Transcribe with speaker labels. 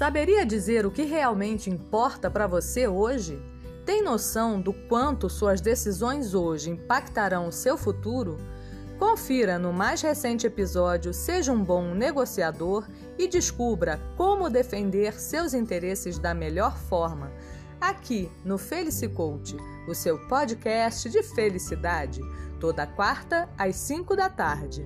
Speaker 1: Saberia dizer o que realmente importa para você hoje? Tem noção do quanto suas decisões hoje impactarão o seu futuro? Confira no mais recente episódio Seja um Bom Negociador e descubra como defender seus interesses da melhor forma. Aqui no Felice Coach, o seu podcast de felicidade, toda quarta às 5 da tarde.